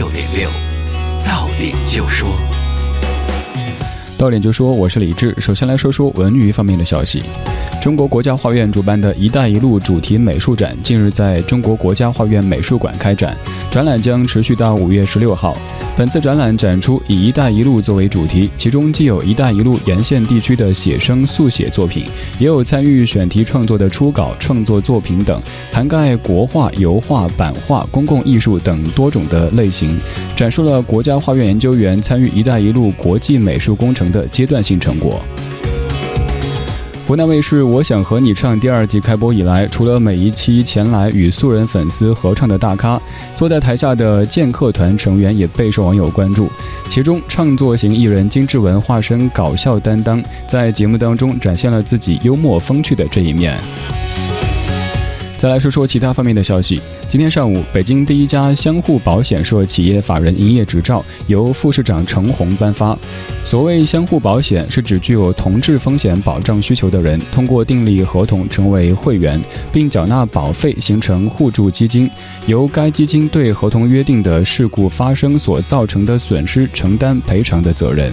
六点六，到点就说。到点就说，我是李志。首先来说说文娱方面的消息。中国国家画院主办的一带一路主题美术展近日在中国国家画院美术馆开展，展览将持续到五月十六号。本次展览展出以“一带一路”作为主题，其中既有“一带一路”沿线地区的写生速写作品，也有参与选题创作的初稿创作作品等，涵盖国画、油画、版画、公共艺术等多种的类型，展示了国家画院研究员参与“一带一路”国际美术工程的阶段性成果。湖南卫视《我想和你唱》第二季开播以来，除了每一期前来与素人粉丝合唱的大咖，坐在台下的剑客团成员也备受网友关注。其中，唱作型艺人金志文化身搞笑担当，在节目当中展现了自己幽默风趣的这一面。再来说说其他方面的消息。今天上午，北京第一家相互保险社企业法人营业执照由副市长程红颁发。所谓相互保险，是指具有同质风险保障需求的人，通过订立合同成为会员，并缴纳保费，形成互助基金，由该基金对合同约定的事故发生所造成的损失承担赔偿的责任。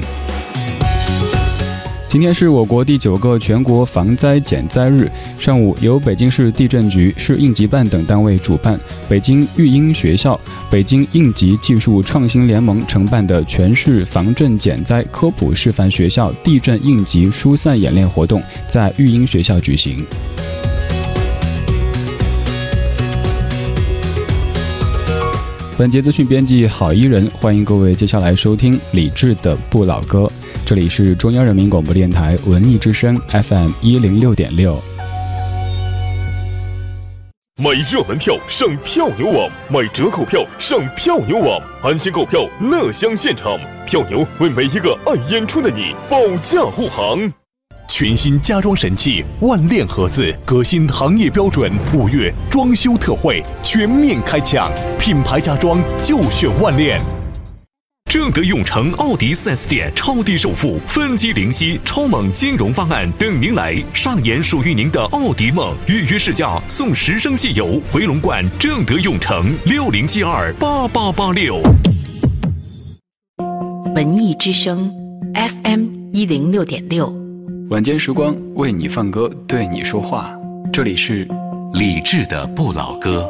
今天是我国第九个全国防灾减灾日。上午，由北京市地震局、市应急办等单位主办，北京育英学校、北京应急技术创新联盟承办的全市防震减灾科普示范学校地震应急疏散演练活动在育英学校举行。本节资讯编辑郝一人，欢迎各位接下来收听李志的不老歌。这里是中央人民广播电台文艺之声 FM 一零六点六。买热门票上票牛网，买折扣票上票牛网，安心购票，乐享现场。票牛为每一个爱演出的你保驾护航。全新家装神器万链盒子，革新行业标准。五月装修特惠全面开抢，品牌家装就选万链。正德永城奥迪 4S 店超低首付、分期零息、超猛金融方案等您来，上演属于您的奥迪梦。预约试驾送十升汽油，回龙观正德永城六零七二八八八六。文艺之声 FM 一零六点六。晚间时光为你放歌，对你说话。这里是李志的不老歌。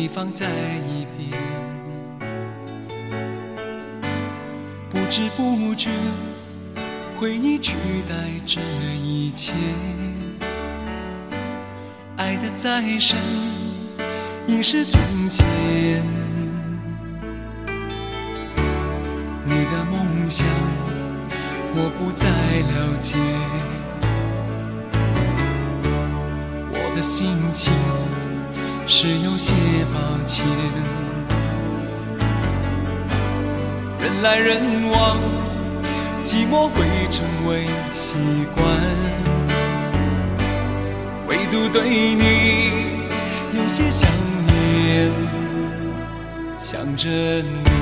你放在一边，不知不觉回忆取代这一切，爱的再深已是从前。你的梦想，我不再了解。我的心情是有些抱歉。人来人往，寂寞会成为习惯。唯独对你有些想念，想着你。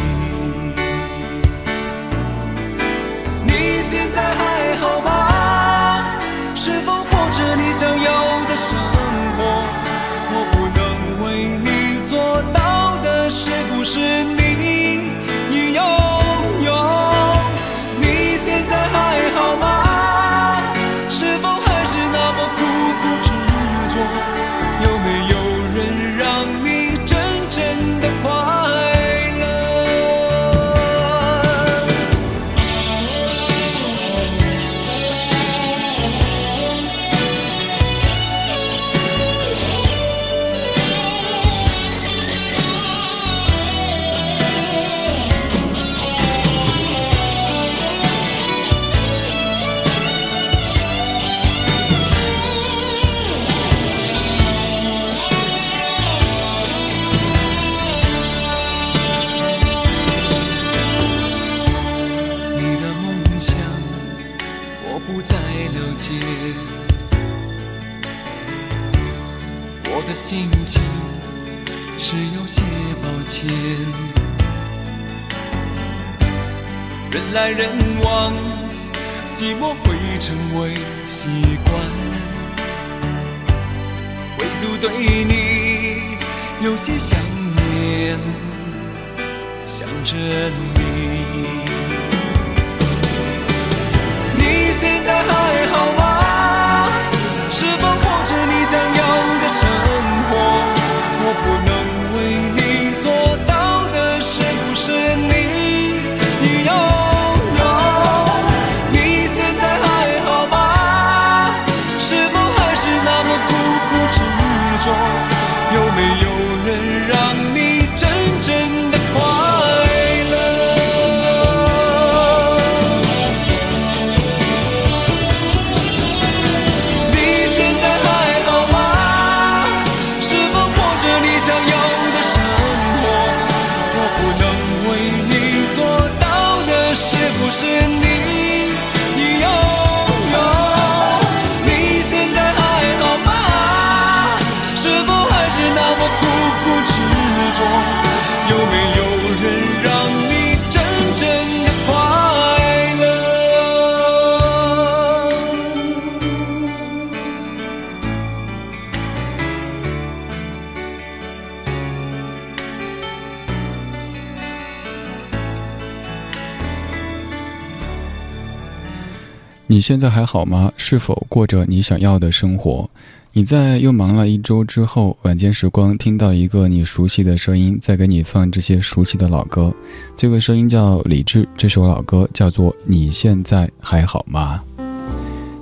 你现在还好吗？是否过着你想要的生活？你在又忙了一周之后，晚间时光听到一个你熟悉的声音，在给你放这些熟悉的老歌。这个声音叫李志，这首老歌叫做《你现在还好吗》。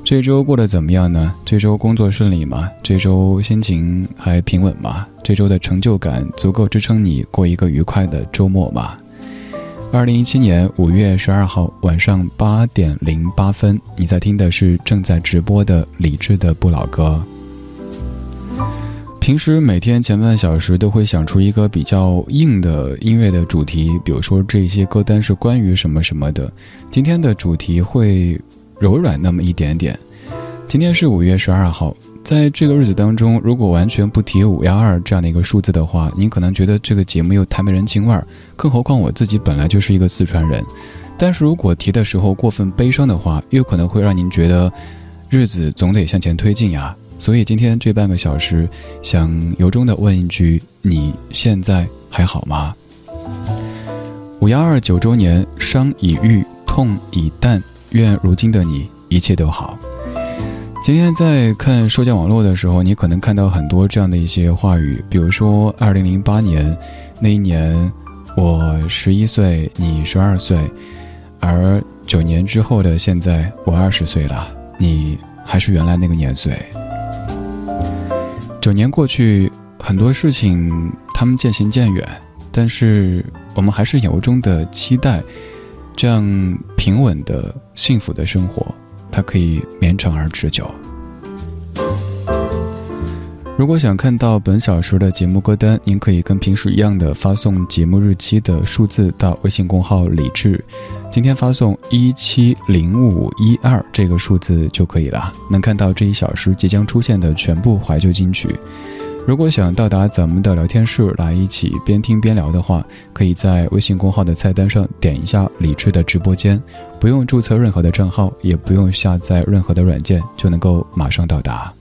这周过得怎么样呢？这周工作顺利吗？这周心情还平稳吗？这周的成就感足够支撑你过一个愉快的周末吗？二零一七年五月十二号晚上八点零八分，你在听的是正在直播的李志的不老歌。平时每天前半小时都会想出一个比较硬的音乐的主题，比如说这些歌单是关于什么什么的。今天的主题会柔软那么一点点。今天是五月十二号，在这个日子当中，如果完全不提五幺二这样的一个数字的话，您可能觉得这个节目又太没人情味儿。更何况我自己本来就是一个四川人，但是如果提的时候过分悲伤的话，又可能会让您觉得日子总得向前推进呀。所以今天这半个小时，想由衷的问一句：你现在还好吗？五幺二九周年，伤已愈，痛已淡，愿如今的你一切都好。今天在看社交网络的时候，你可能看到很多这样的一些话语，比如说二零零八年那一年，我十一岁，你十二岁，而九年之后的现在，我二十岁了，你还是原来那个年岁。九年过去，很多事情他们渐行渐远，但是我们还是由衷的期待，这样平稳的、幸福的生活，它可以绵长而持久。如果想看到本小时的节目歌单，您可以跟平时一样的发送节目日期的数字到微信公号“李志”，今天发送一七零五一二这个数字就可以了，能看到这一小时即将出现的全部怀旧金曲。如果想到达咱们的聊天室来一起边听边聊的话，可以在微信公号的菜单上点一下李智的直播间，不用注册任何的账号，也不用下载任何的软件，就能够马上到达。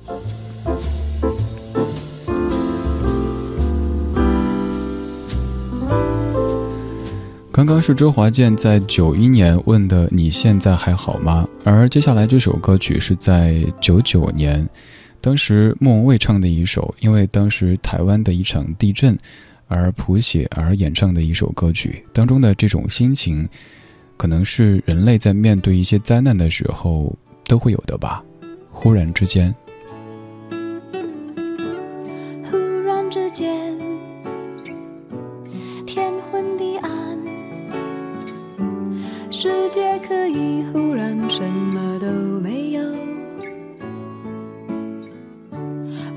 刚刚是周华健在九一年问的“你现在还好吗”，而接下来这首歌曲是在九九年。当时莫文蔚唱的一首，因为当时台湾的一场地震而谱写而演唱的一首歌曲，当中的这种心情，可能是人类在面对一些灾难的时候都会有的吧。忽然之间，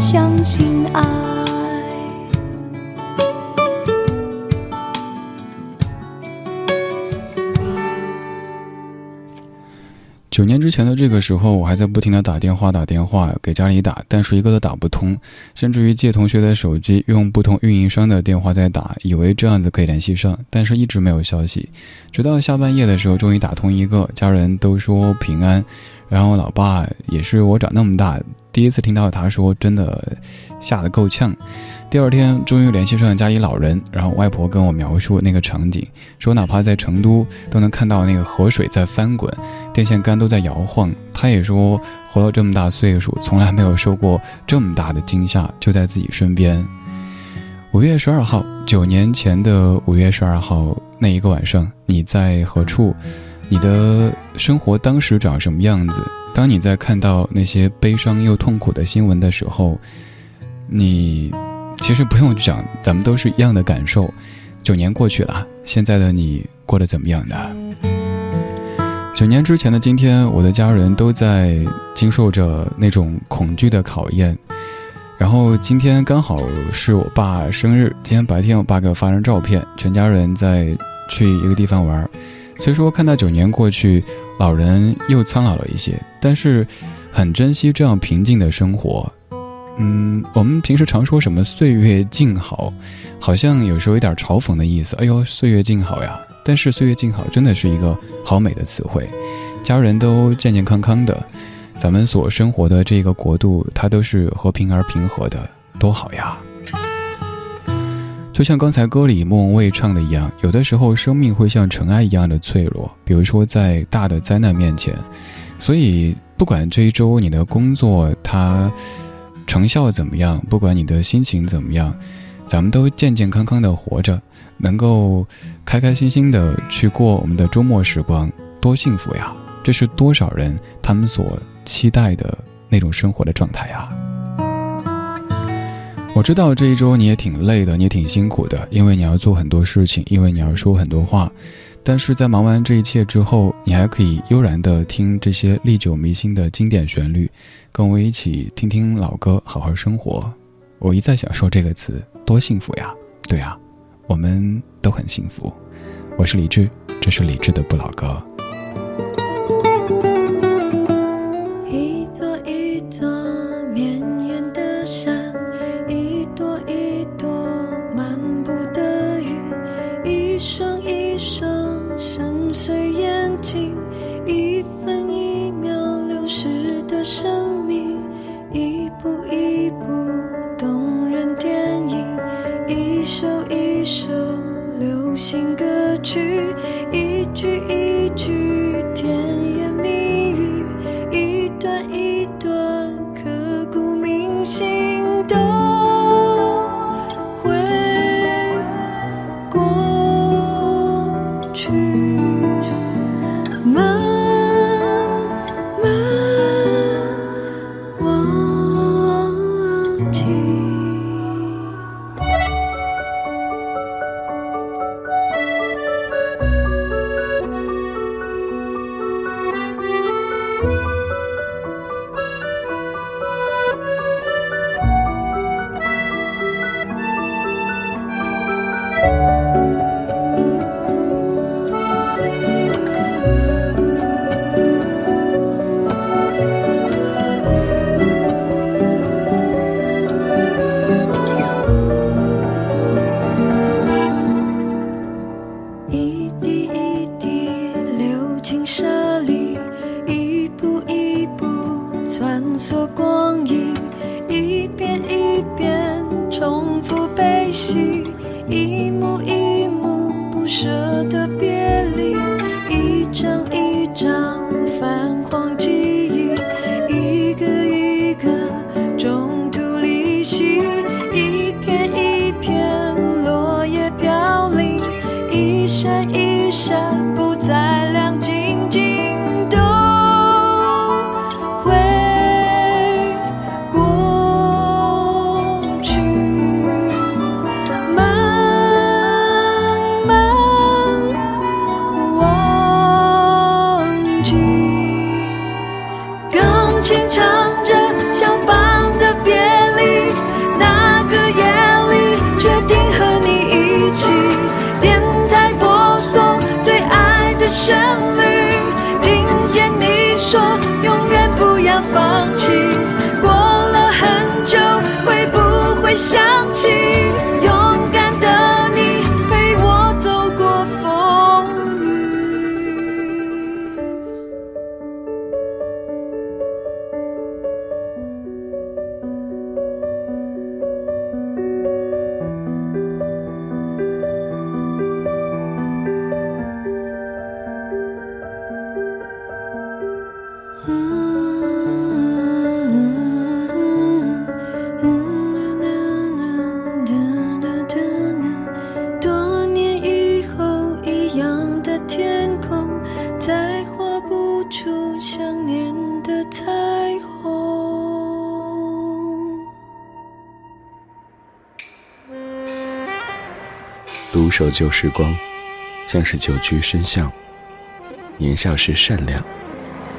相信爱。九年之前的这个时候，我还在不停的打电话打电话给家里打，但是一个都打不通，甚至于借同学的手机，用不同运营商的电话在打，以为这样子可以联系上，但是一直没有消息。直到下半夜的时候，终于打通一个，家人都说平安，然后我老爸也是我长那么大第一次听到他说，真的吓得够呛。第二天终于联系上家里老人，然后外婆跟我描述那个场景，说哪怕在成都都能看到那个河水在翻滚，电线杆都在摇晃。他也说活了这么大岁数，从来没有受过这么大的惊吓，就在自己身边。五月十二号，九年前的五月十二号那一个晚上，你在何处？你的生活当时长什么样子？当你在看到那些悲伤又痛苦的新闻的时候，你。其实不用讲，咱们都是一样的感受。九年过去了，现在的你过得怎么样呢？九年之前的今天，我的家人都在经受着那种恐惧的考验。然后今天刚好是我爸生日，今天白天我爸给我发张照片，全家人在去一个地方玩。虽说看到九年过去，老人又苍老了一些，但是很珍惜这样平静的生活。嗯，我们平时常说什么“岁月静好”，好像有时候有点嘲讽的意思。哎呦，岁月静好呀！但是“岁月静好”真的是一个好美的词汇。家人都健健康康的，咱们所生活的这个国度，它都是和平而平和的，多好呀！就像刚才歌里莫文蔚唱的一样，有的时候生命会像尘埃一样的脆弱，比如说在大的灾难面前。所以，不管这一周你的工作它。成效怎么样？不管你的心情怎么样，咱们都健健康康的活着，能够开开心心的去过我们的周末时光，多幸福呀！这是多少人他们所期待的那种生活的状态呀！我知道这一周你也挺累的，你也挺辛苦的，因为你要做很多事情，因为你要说很多话。但是在忙完这一切之后，你还可以悠然地听这些历久弥新的经典旋律，跟我一起听听老歌，好好生活。我一再想说这个词，多幸福呀！对啊，我们都很幸福。我是李志，这是李志的不老歌。独守旧时光，像是久居深巷。年少时善良，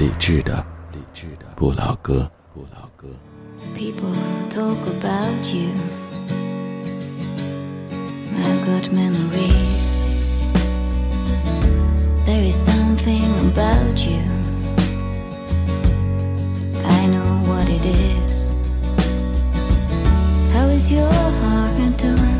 理智的，理智的不老歌，不老歌。People talk about you. I've got memories. There is something about you. I know what it is. How is your heart doing?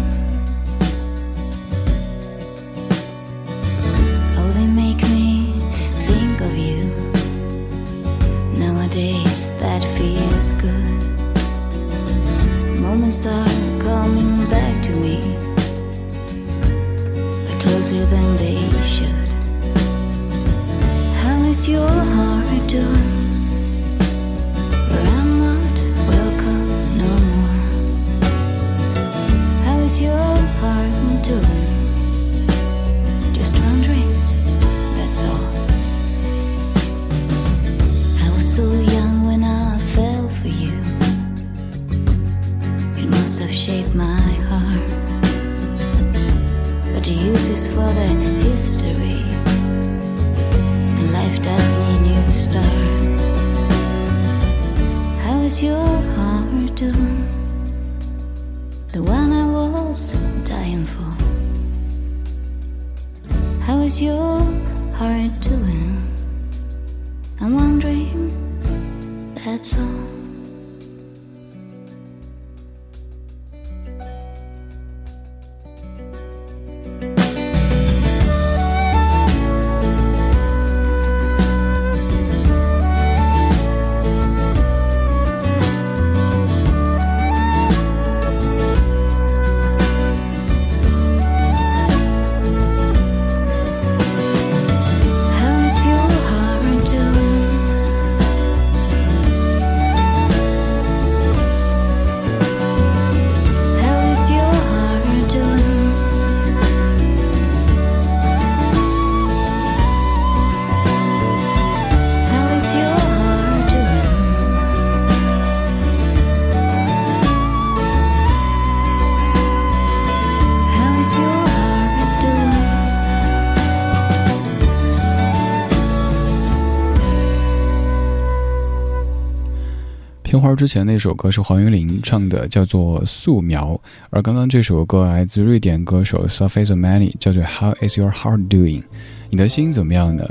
花之前那首歌是黄韵玲唱的，叫做《素描》，而刚刚这首歌来自瑞典歌手 Surface Many，叫做《How Is Your Heart Doing》？你的心怎么样呢？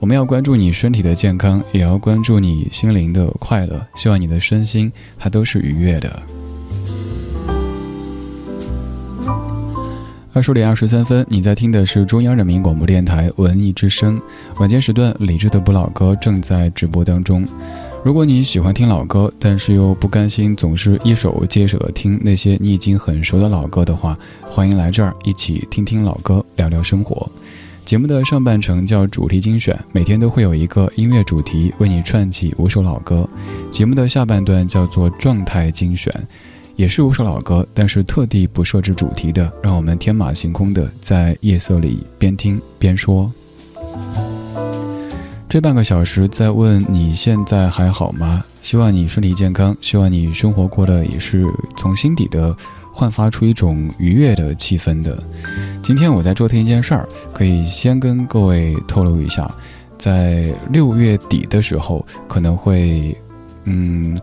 我们要关注你身体的健康，也要关注你心灵的快乐。希望你的身心它都是愉悦的。二十点二十三分，你在听的是中央人民广播电台文艺之声晚间时段，理智的不老歌正在直播当中。如果你喜欢听老歌，但是又不甘心总是一首接一首的听那些你已经很熟的老歌的话，欢迎来这儿一起听听老歌，聊聊生活。节目的上半程叫主题精选，每天都会有一个音乐主题为你串起五首老歌。节目的下半段叫做状态精选，也是五首老歌，但是特地不设置主题的，让我们天马行空的在夜色里边听边说。这半个小时在问你现在还好吗？希望你身体健康，希望你生活过得也是从心底的焕发出一种愉悦的气氛的。今天我在做听一件事儿，可以先跟各位透露一下，在六月底的时候可能会，嗯，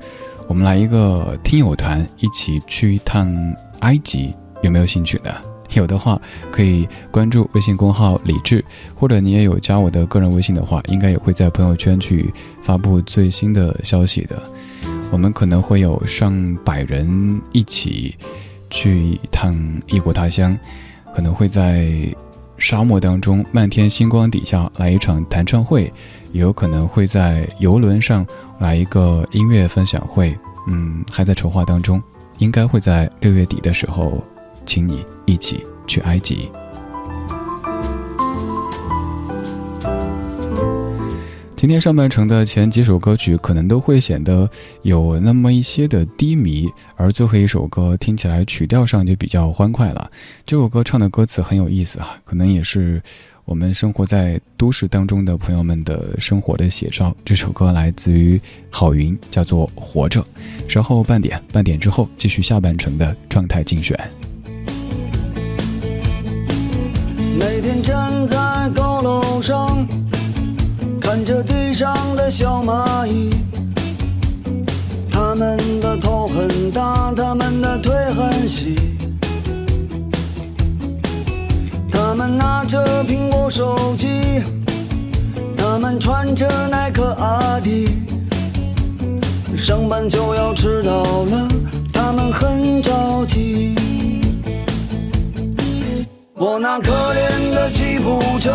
我们来一个听友团一起去一趟埃及，有没有兴趣的？有的话可以关注微信公号“李智”，或者你也有加我的个人微信的话，应该也会在朋友圈去发布最新的消息的。我们可能会有上百人一起去一趟异国他乡，可能会在沙漠当中漫天星光底下来一场弹唱会，也有可能会在游轮上来一个音乐分享会。嗯，还在筹划当中，应该会在六月底的时候，请你一起去埃及。今天上半程的前几首歌曲可能都会显得有那么一些的低迷，而最后一首歌听起来曲调上就比较欢快了。这首歌唱的歌词很有意思啊，可能也是我们生活在都市当中的朋友们的生活的写照。这首歌来自于郝云，叫做《活着》。稍后半点，半点之后继续下半程的状态竞选。每天站在高楼上，看着地上的小蚂蚁，它们的头很大，它们的腿很细，它们拿着苹果手机，它们穿着耐克阿迪，上班就要迟到了，它们很着急。我那可怜的吉普车，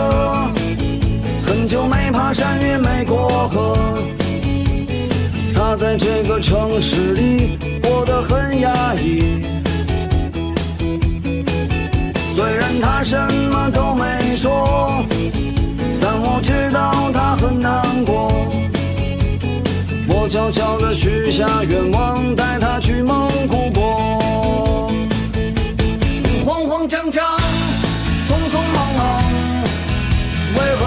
很久没爬山也没过河。它在这个城市里过得很压抑。虽然它什么都没说，但我知道它很难过。我悄悄地许下愿望，带它去蒙古国。慌慌张张。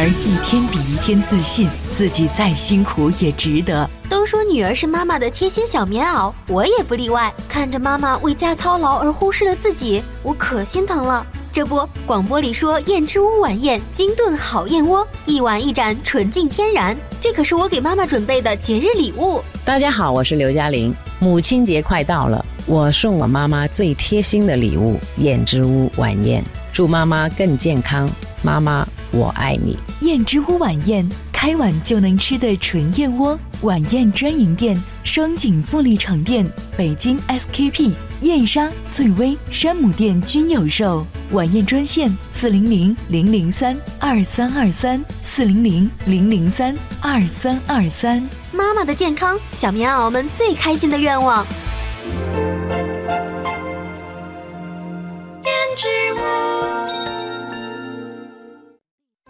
儿一天比一天自信，自己再辛苦也值得。都说女儿是妈妈的贴心小棉袄，我也不例外。看着妈妈为家操劳而忽视了自己，我可心疼了。这不，广播里说燕之屋晚宴金炖好燕窝，一碗一盏纯净天然，这可是我给妈妈准备的节日礼物。大家好，我是刘嘉玲。母亲节快到了，我送我妈妈最贴心的礼物——燕之屋晚宴，祝妈妈更健康。妈妈，我爱你。燕之屋晚宴，开碗就能吃的纯燕窝。晚宴专营店：双井富力城店、北京 SKP、燕莎、翠微、山姆店均有售。晚宴专线：四零零零零三二三二三，四零零零零三二三二三。妈妈的健康，小棉袄们最开心的愿望。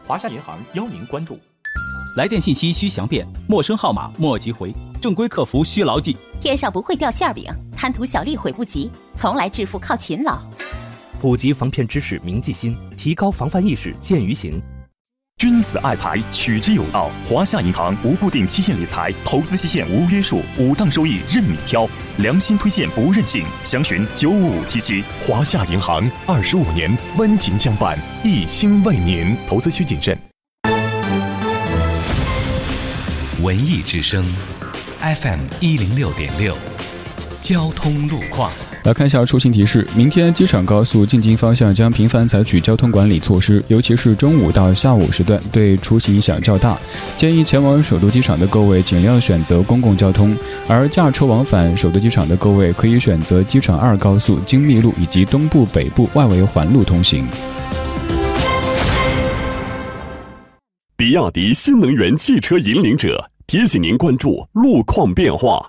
华夏银行邀您关注：来电信息需详辨，陌生号码莫急回，正规客服需牢记。天上不会掉馅饼，贪图小利悔不及，从来致富靠勤劳。普及防骗知识铭记心，提高防范意识见于行。君子爱财，取之有道。华夏银行无固定期限理财，投资期限无约束，五档收益任你挑，良心推荐不任性。详询九五五七七。华夏银行二十五年温情相伴，一心为您。投资需谨慎。文艺之声，FM 一零六点六，交通路况。来看一下出行提示：明天机场高速进京方向将频繁采取交通管理措施，尤其是中午到下午时段，对出行影响较大。建议前往首都机场的各位尽量选择公共交通，而驾车往返首都机场的各位可以选择机场二高速京密路以及东部、北部外围环路通行。比亚迪新能源汽车引领者提醒您关注路况变化。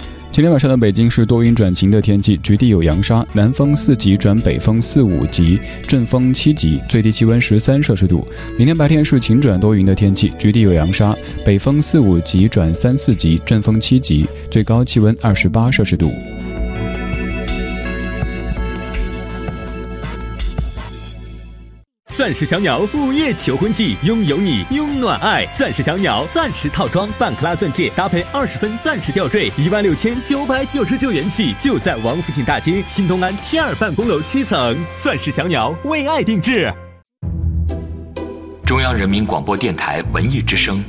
今天晚上的北京是多云转晴的天气，局地有扬沙，南风四级转北风四五级，阵风七级，最低气温十三摄氏度。明天白天是晴转多云的天气，局地有扬沙，北风四五级转三四级，阵风七级，最高气温二十八摄氏度。钻石小鸟午夜求婚季，拥有你，拥暖爱。钻石小鸟钻石套装，半克拉钻戒搭配二十分钻石吊坠，一万六千九百九十九元起，就在王府井大街新东安 T 二办公楼七层。钻石小鸟为爱定制。中央人民广播电台文艺之声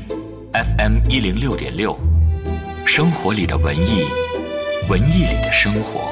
，FM 一零六点六，生活里的文艺，文艺里的生活。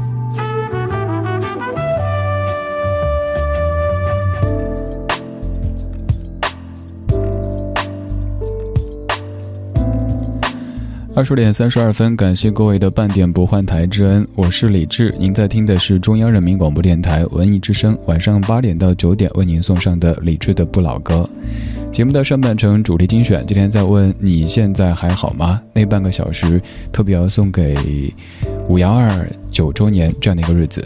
二十点三十二分，感谢各位的半点不换台之恩，我是李志。您在听的是中央人民广播电台文艺之声，晚上八点到九点为您送上的李志的不老歌。节目的上半程主题精选，今天在问你现在还好吗？那半个小时特别要送给五幺二九周年这样的一个日子。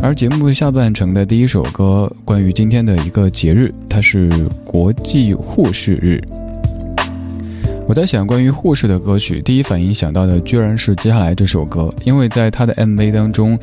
而节目下半程的第一首歌，关于今天的一个节日，它是国际护士日。我在想，关于护士的歌曲，第一反应想到的居然是接下来这首歌，因为在他的 MV 当中，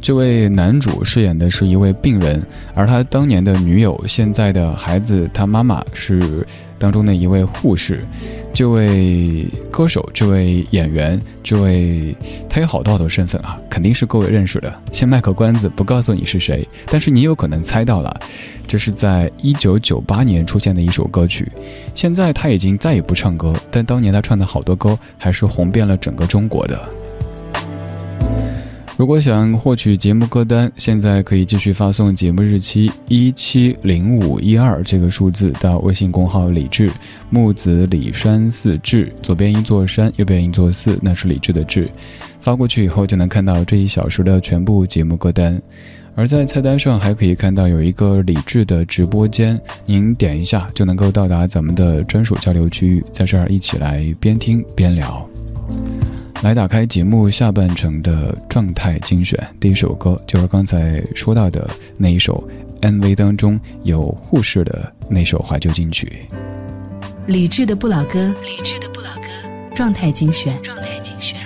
这位男主饰演的是一位病人，而他当年的女友，现在的孩子，他妈妈是当中的一位护士。这位歌手，这位演员，这位他有好多好多身份啊，肯定是各位认识的。先卖个关子，不告诉你是谁，但是你有可能猜到了，这是在一九九八年出现的一首歌曲。现在他已经再也不唱歌，但当年他唱的好多歌还是红遍了整个中国的。如果想获取节目歌单，现在可以继续发送节目日期一七零五一二这个数字到微信公号李志木子李山寺志，左边一座山，右边一座寺，那是李志的志。发过去以后就能看到这一小时的全部节目歌单，而在菜单上还可以看到有一个李志的直播间，您点一下就能够到达咱们的专属交流区域，在这儿一起来边听边聊。来打开节目下半程的状态精选，第一首歌就是刚才说到的那一首 MV 当中有护士的那首怀旧金曲。理智的不老歌，理智的不老歌，状态精选，状态精选。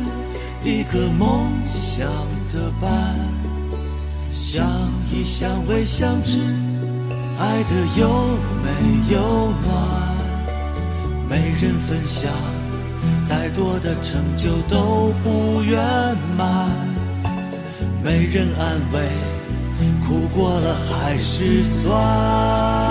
一个梦想的伴？相依相偎相知，爱得又美又暖。没人分享，再多的成就都不圆满。没人安慰，苦过了还是酸。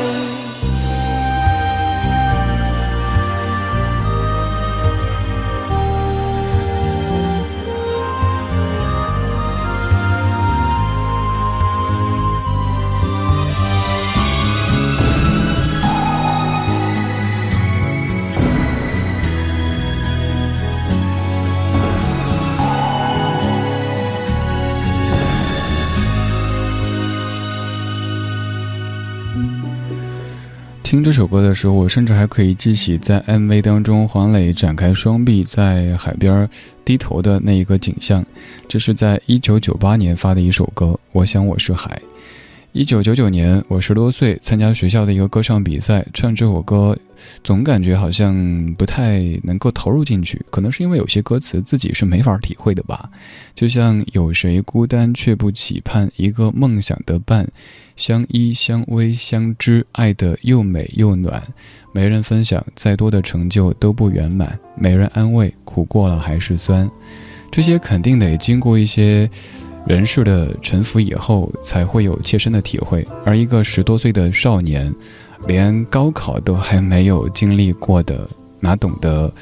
听这首歌的时候，我甚至还可以记起在 MV 当中黄磊展开双臂在海边低头的那一个景象。这是在一九九八年发的一首歌，《我想我是海》。一九九九年，我十多岁，参加学校的一个歌唱比赛，唱这首歌，总感觉好像不太能够投入进去，可能是因为有些歌词自己是没法体会的吧。就像有谁孤单却不期盼一个梦想的伴，相依相偎相知，爱得又美又暖。没人分享，再多的成就都不圆满；没人安慰，苦过了还是酸。这些肯定得经过一些。人事的沉浮以后，才会有切身的体会。而一个十多岁的少年，连高考都还没有经历过的，哪懂得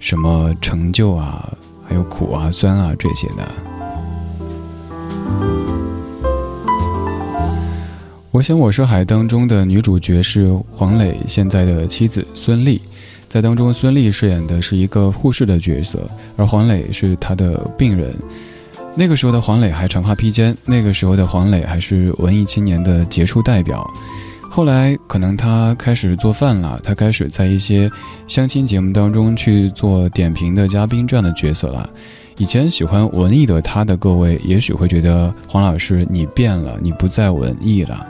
什么成就啊，还有苦啊、酸啊这些呢？我想我是海当中的女主角是黄磊现在的妻子孙俪，在当中孙俪饰演的是一个护士的角色，而黄磊是她的病人。那个时候的黄磊还长发披肩，那个时候的黄磊还是文艺青年的杰出代表。后来可能他开始做饭了，他开始在一些相亲节目当中去做点评的嘉宾这样的角色了。以前喜欢文艺的他的各位，也许会觉得黄老师你变了，你不再文艺了。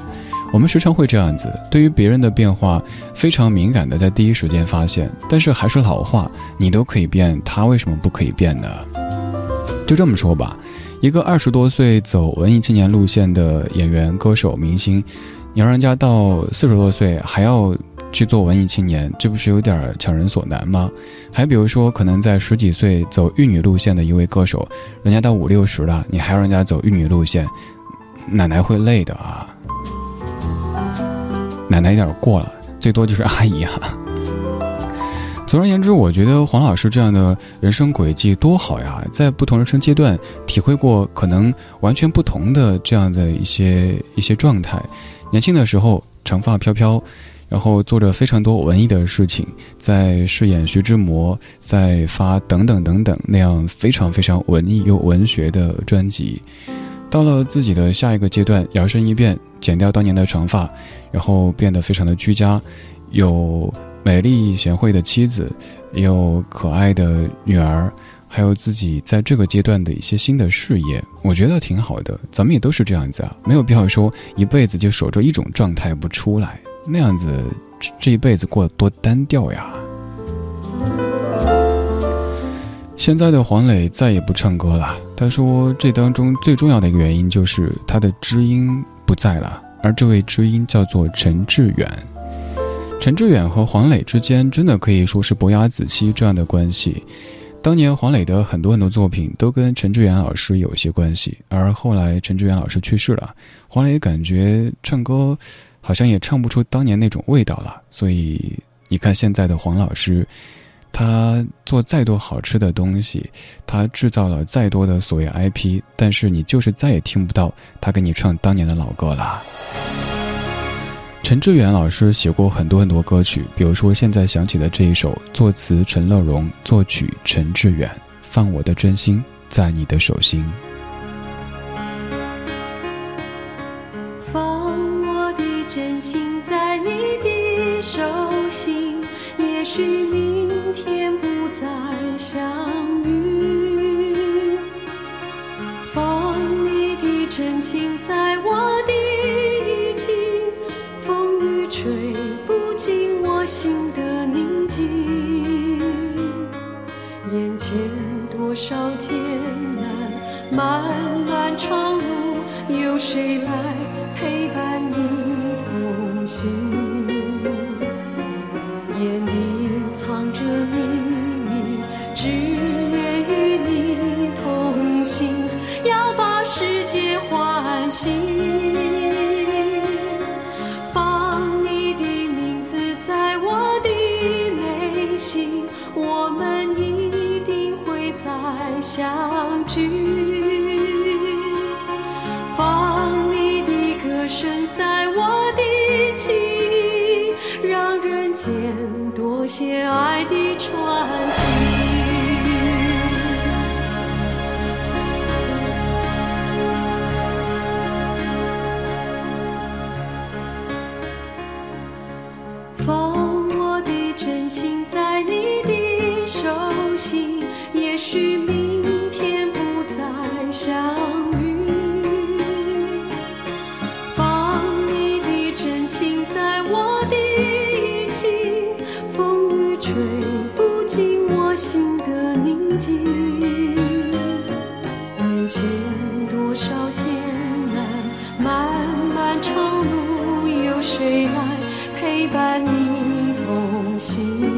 我们时常会这样子，对于别人的变化非常敏感的，在第一时间发现。但是还是老话，你都可以变，他为什么不可以变呢？就这么说吧，一个二十多岁走文艺青年路线的演员、歌手、明星，你让人家到四十多岁还要去做文艺青年，这不是有点强人所难吗？还比如说，可能在十几岁走玉女路线的一位歌手，人家到五六十了，你还让人家走玉女路线，奶奶会累的啊！奶奶有点过了，最多就是阿姨哈。总而言之，我觉得黄老师这样的人生轨迹多好呀，在不同人生阶段体会过可能完全不同的这样的一些一些状态。年轻的时候长发飘飘，然后做着非常多文艺的事情，在饰演徐志摩，在发等等等等那样非常非常文艺又文学的专辑。到了自己的下一个阶段，摇身一变，剪掉当年的长发，然后变得非常的居家，有。美丽贤惠的妻子，有可爱的女儿，还有自己在这个阶段的一些新的事业，我觉得挺好的。咱们也都是这样子啊，没有必要说一辈子就守着一种状态不出来，那样子这一辈子过得多单调呀。现在的黄磊再也不唱歌了，他说这当中最重要的一个原因就是他的知音不在了，而这位知音叫做陈志远。陈志远和黄磊之间真的可以说是伯牙子期这样的关系。当年黄磊的很多很多作品都跟陈志远老师有一些关系，而后来陈志远老师去世了，黄磊感觉唱歌好像也唱不出当年那种味道了。所以你看现在的黄老师，他做再多好吃的东西，他制造了再多的所谓 IP，但是你就是再也听不到他给你唱当年的老歌了。陈志远老师写过很多很多歌曲，比如说现在响起的这一首，作词陈乐融，作曲陈志远，放我的真心在你的手心。谁来陪伴你同行。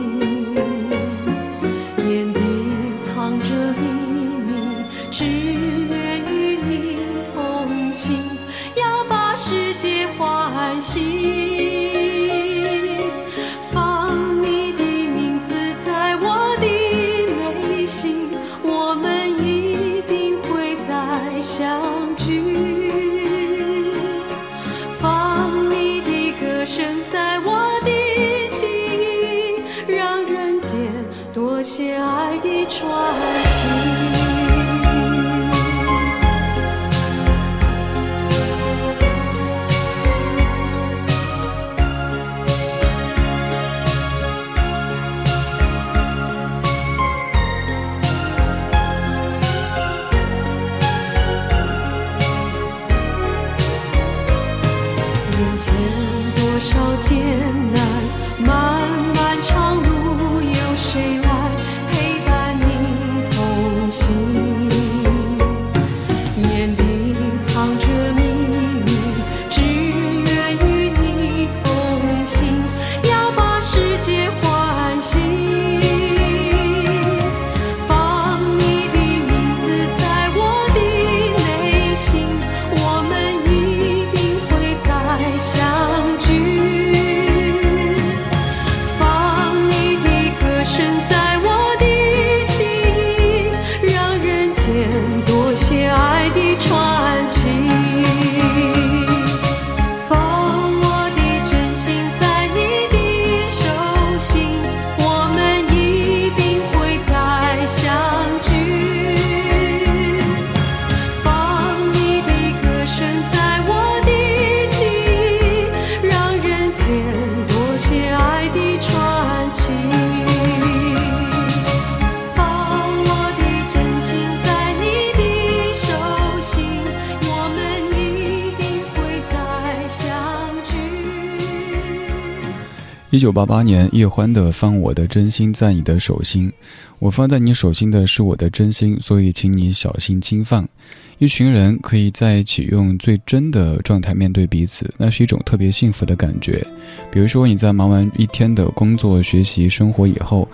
一九八八年，叶欢的《放我的真心在你的手心》，我放在你手心的是我的真心，所以请你小心轻放。一群人可以在一起用最真的状态面对彼此，那是一种特别幸福的感觉。比如说你在忙完一天的工作、学习、生活以后，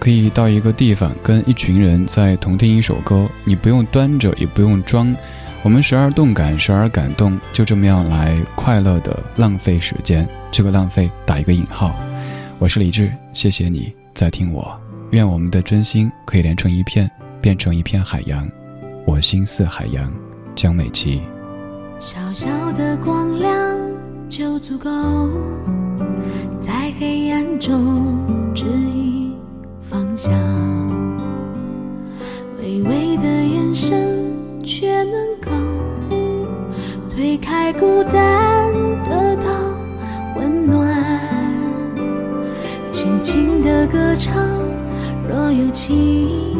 可以到一个地方跟一群人在同听一首歌，你不用端着，也不用装，我们时而动感，时而感动，就这么样来快乐的浪费时间。这个浪费打一个引号。我是李志，谢谢你在听我，愿我们的真心可以连成一片，变成一片海洋。我心似海洋，江美琪。小小的光亮就足够，在黑暗中指引方向。微微的眼神，却能在孤单，得到温暖。轻轻的歌唱，若有情，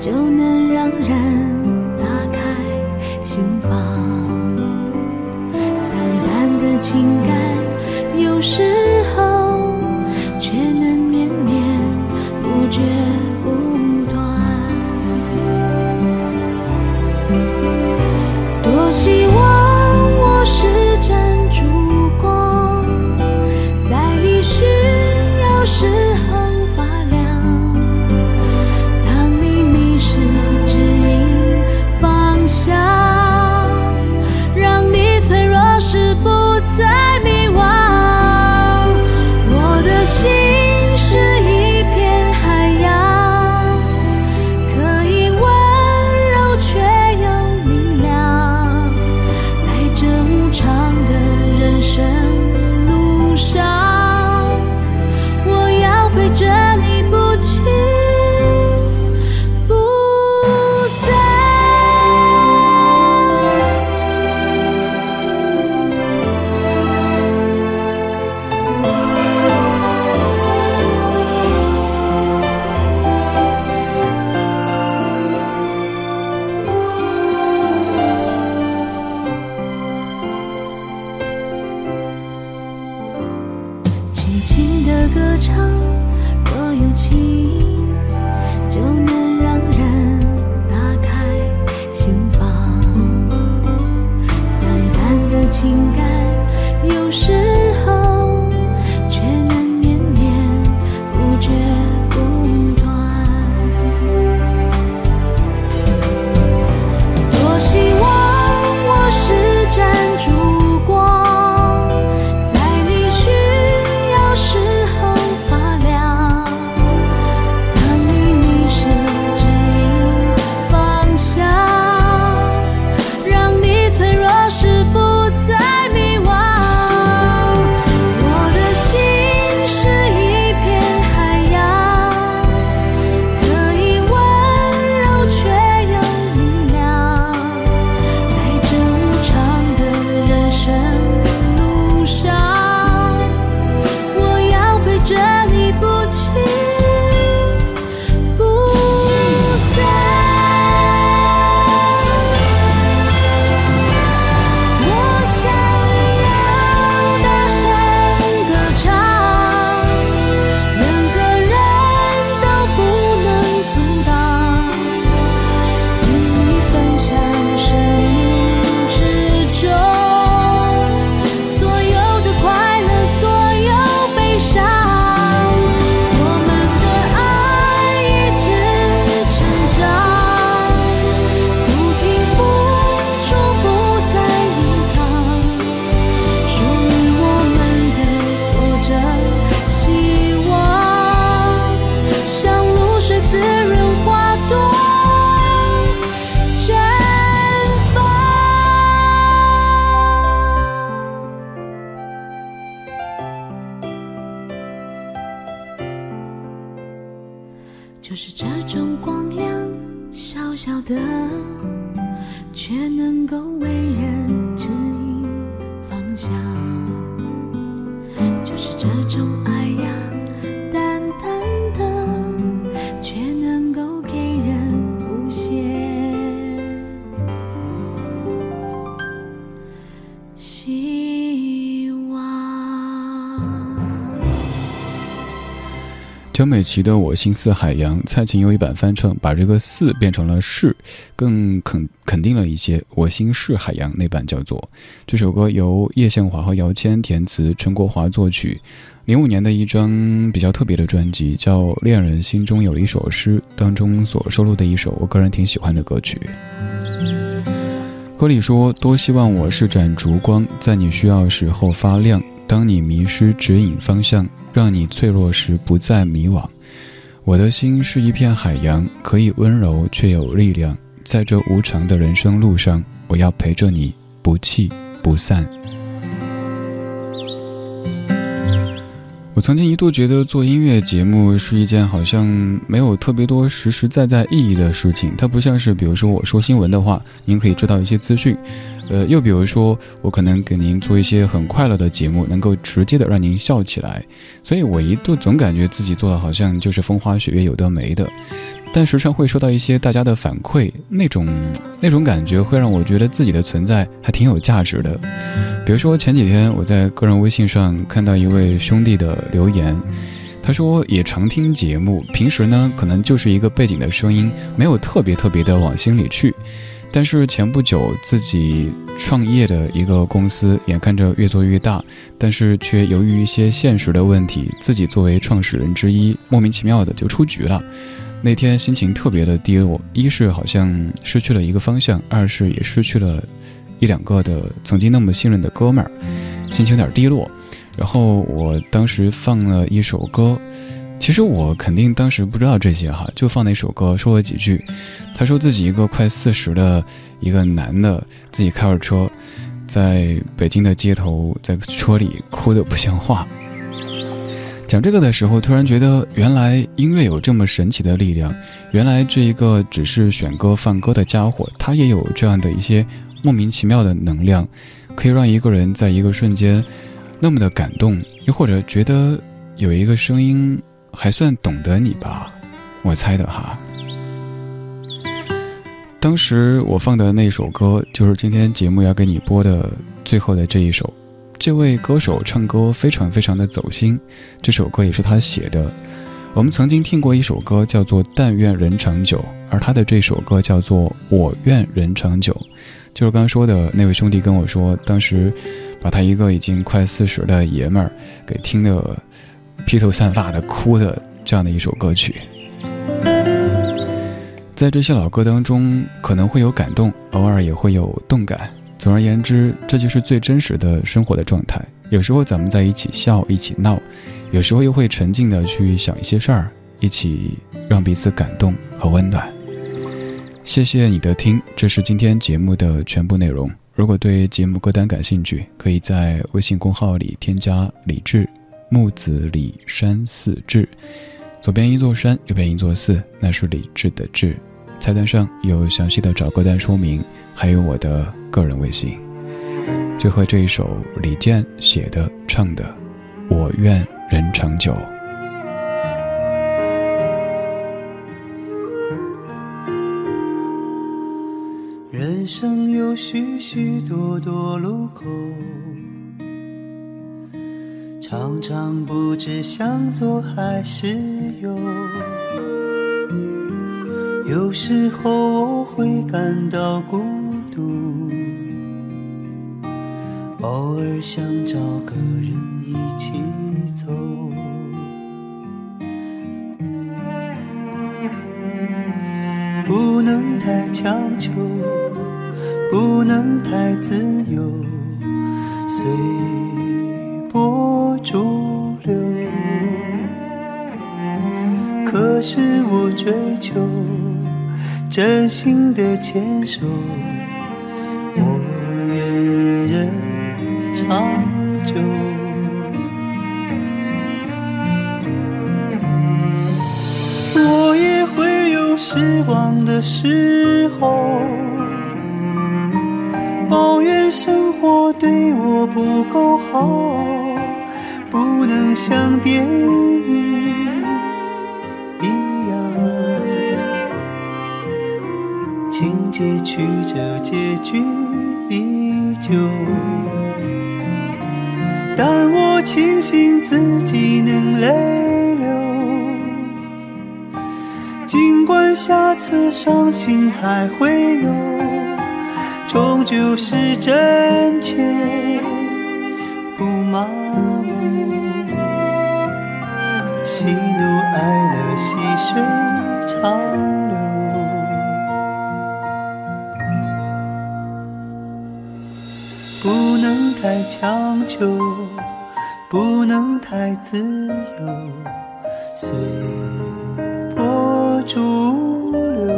就能让人打开。心房，淡淡的情感，有时张美琪的《我心似海洋》，蔡琴有一版翻唱，把这个“似”变成了“是”，更肯肯定了一些。我心是海洋那版叫做这首歌由叶宪华和姚谦填词，陈国华作曲。零五年的一张比较特别的专辑叫《恋人心中有一首诗》当中所收录的一首我个人挺喜欢的歌曲。歌里说：“多希望我是盏烛光，在你需要时候发亮。”当你迷失指引方向，让你脆弱时不再迷惘。我的心是一片海洋，可以温柔却有力量。在这无常的人生路上，我要陪着你，不弃不散。我曾经一度觉得做音乐节目是一件好像没有特别多实实在在意义的事情，它不像是比如说我说新闻的话，您可以知道一些资讯，呃，又比如说我可能给您做一些很快乐的节目，能够直接的让您笑起来，所以我一度总感觉自己做的好像就是风花雪月有的没的。但时常会收到一些大家的反馈，那种那种感觉会让我觉得自己的存在还挺有价值的。比如说前几天我在个人微信上看到一位兄弟的留言，他说也常听节目，平时呢可能就是一个背景的声音，没有特别特别的往心里去。但是前不久自己创业的一个公司，眼看着越做越大，但是却由于一些现实的问题，自己作为创始人之一，莫名其妙的就出局了。那天心情特别的低落，一是好像失去了一个方向，二是也失去了一两个的曾经那么信任的哥们儿，心情有点低落。然后我当时放了一首歌，其实我肯定当时不知道这些哈，就放那首歌，说了几句。他说自己一个快四十的一个男的，自己开着车，在北京的街头，在车里哭得不像话。讲这个的时候，突然觉得原来音乐有这么神奇的力量，原来这一个只是选歌放歌的家伙，他也有这样的一些莫名其妙的能量，可以让一个人在一个瞬间那么的感动，又或者觉得有一个声音还算懂得你吧，我猜的哈。当时我放的那首歌，就是今天节目要给你播的最后的这一首。这位歌手唱歌非常非常的走心，这首歌也是他写的。我们曾经听过一首歌叫做《但愿人长久》，而他的这首歌叫做《我愿人长久》。就是刚刚说的那位兄弟跟我说，当时把他一个已经快四十的爷们儿给听得披头散发的哭的这样的一首歌曲。在这些老歌当中，可能会有感动，偶尔也会有动感。总而言之，这就是最真实的生活的状态。有时候咱们在一起笑，一起闹；有时候又会沉静的去想一些事儿，一起让彼此感动和温暖。谢谢你的听，这是今天节目的全部内容。如果对节目歌单感兴趣，可以在微信公号里添加“李志木子李山寺志”，左边一座山，右边一座寺，那是李志的志。菜单上有详细的找歌单说明，还有我的个人微信。最后这一首李健写的唱的，我愿人长久。人生有许许多多路口，常常不知向左还是右。有时候我会感到孤独，偶尔想找个人一起走。不能太强求，不能太自由，随波逐流。可是我追求。真心的牵手，我愿人长久。我也会有失望的时候，抱怨生活对我不够好，不能像电影。结曲折，结局依旧。但我庆幸自己能泪流，尽管下次伤心还会有，终究是真切，不麻木。喜怒哀乐，细水长强求，不能太自由，随波逐流。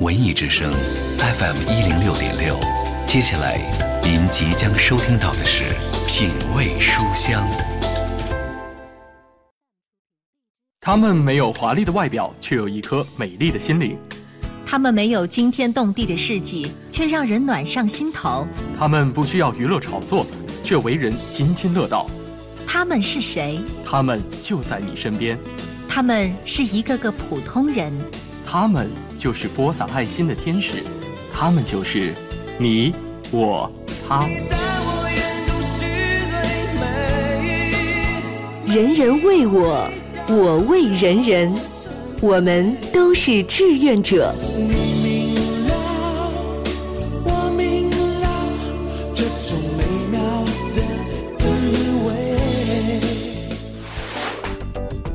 文艺之声 FM 一零六点六，接下来您即将收听到的是《品味书香》。他们没有华丽的外表，却有一颗美丽的心灵。他们没有惊天动地的事迹，却让人暖上心头。他们不需要娱乐炒作，却为人津津乐道。他们是谁？他们就在你身边。他们是一个个普通人。他们就是播撒爱心的天使。他们就是你、我、他。人人为我，我为人人。我们都是志愿者。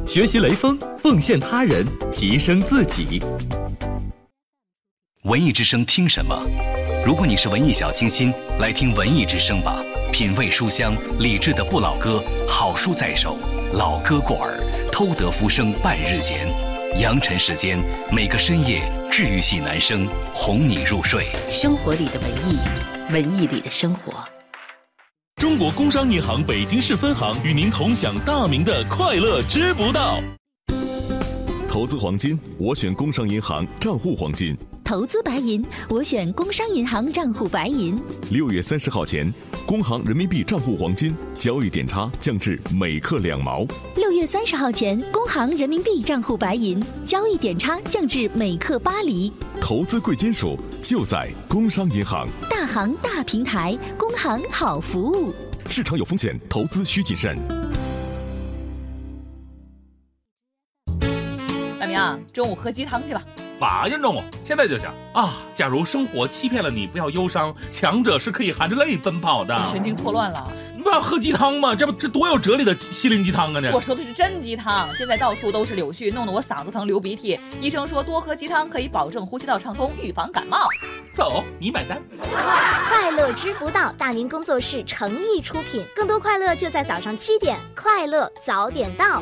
学习雷锋，奉献他人，提升自己。文艺之声听什么？如果你是文艺小清新，来听文艺之声吧。品味书香，理智的不老歌，好书在手，老歌过耳，偷得浮生半日闲。扬尘时间，每个深夜，治愈系男声哄你入睡。生活里的文艺，文艺里的生活。中国工商银行北京市分行与您同享大明的快乐知不道。投资黄金，我选工商银行账户黄金。投资白银，我选工商银行账户白银。六月三十号前，工行人民币账户黄金交易点差降至每克两毛。六月三十号前，工行人民币账户白银交易点差降至每克八厘。投资贵金属就在工商银行。大行大平台，工行好服务。市场有风险，投资需谨慎。大明，中午喝鸡汤去吧。八点钟，现在就行啊！假如生活欺骗了你，不要忧伤，强者是可以含着泪奔跑的。神经错乱了，你不要喝鸡汤吗？这不这多有哲理的心灵鸡汤啊！这我说的是真鸡汤，现在到处都是柳絮，弄得我嗓子疼流鼻涕。医生说多喝鸡汤可以保证呼吸道畅通，预防感冒。走，你买单。快乐知不道，大明工作室诚意出品，更多快乐就在早上七点，快乐早点到。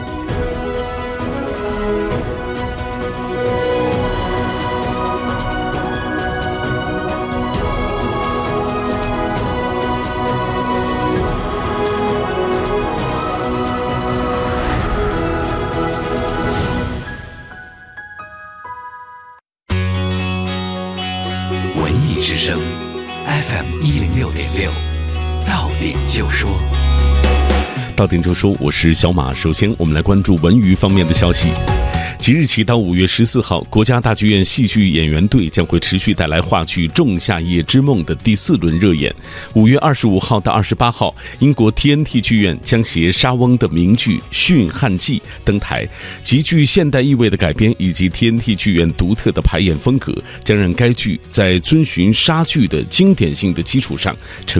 之声 FM 一零六点六，到点就说，到点就说，我是小马。首先，我们来关注文娱方面的消息。即日起到五月十四号，国家大剧院戏剧演员队将会持续带来话剧《仲夏夜之梦》的第四轮热演。五月二十五号到二十八号，英国 TNT 剧院将携莎翁的名剧《驯汉记》登台，极具现代意味的改编以及 TNT 剧院独特的排演风格，将让该剧在遵循莎剧的经典性的基础上，呈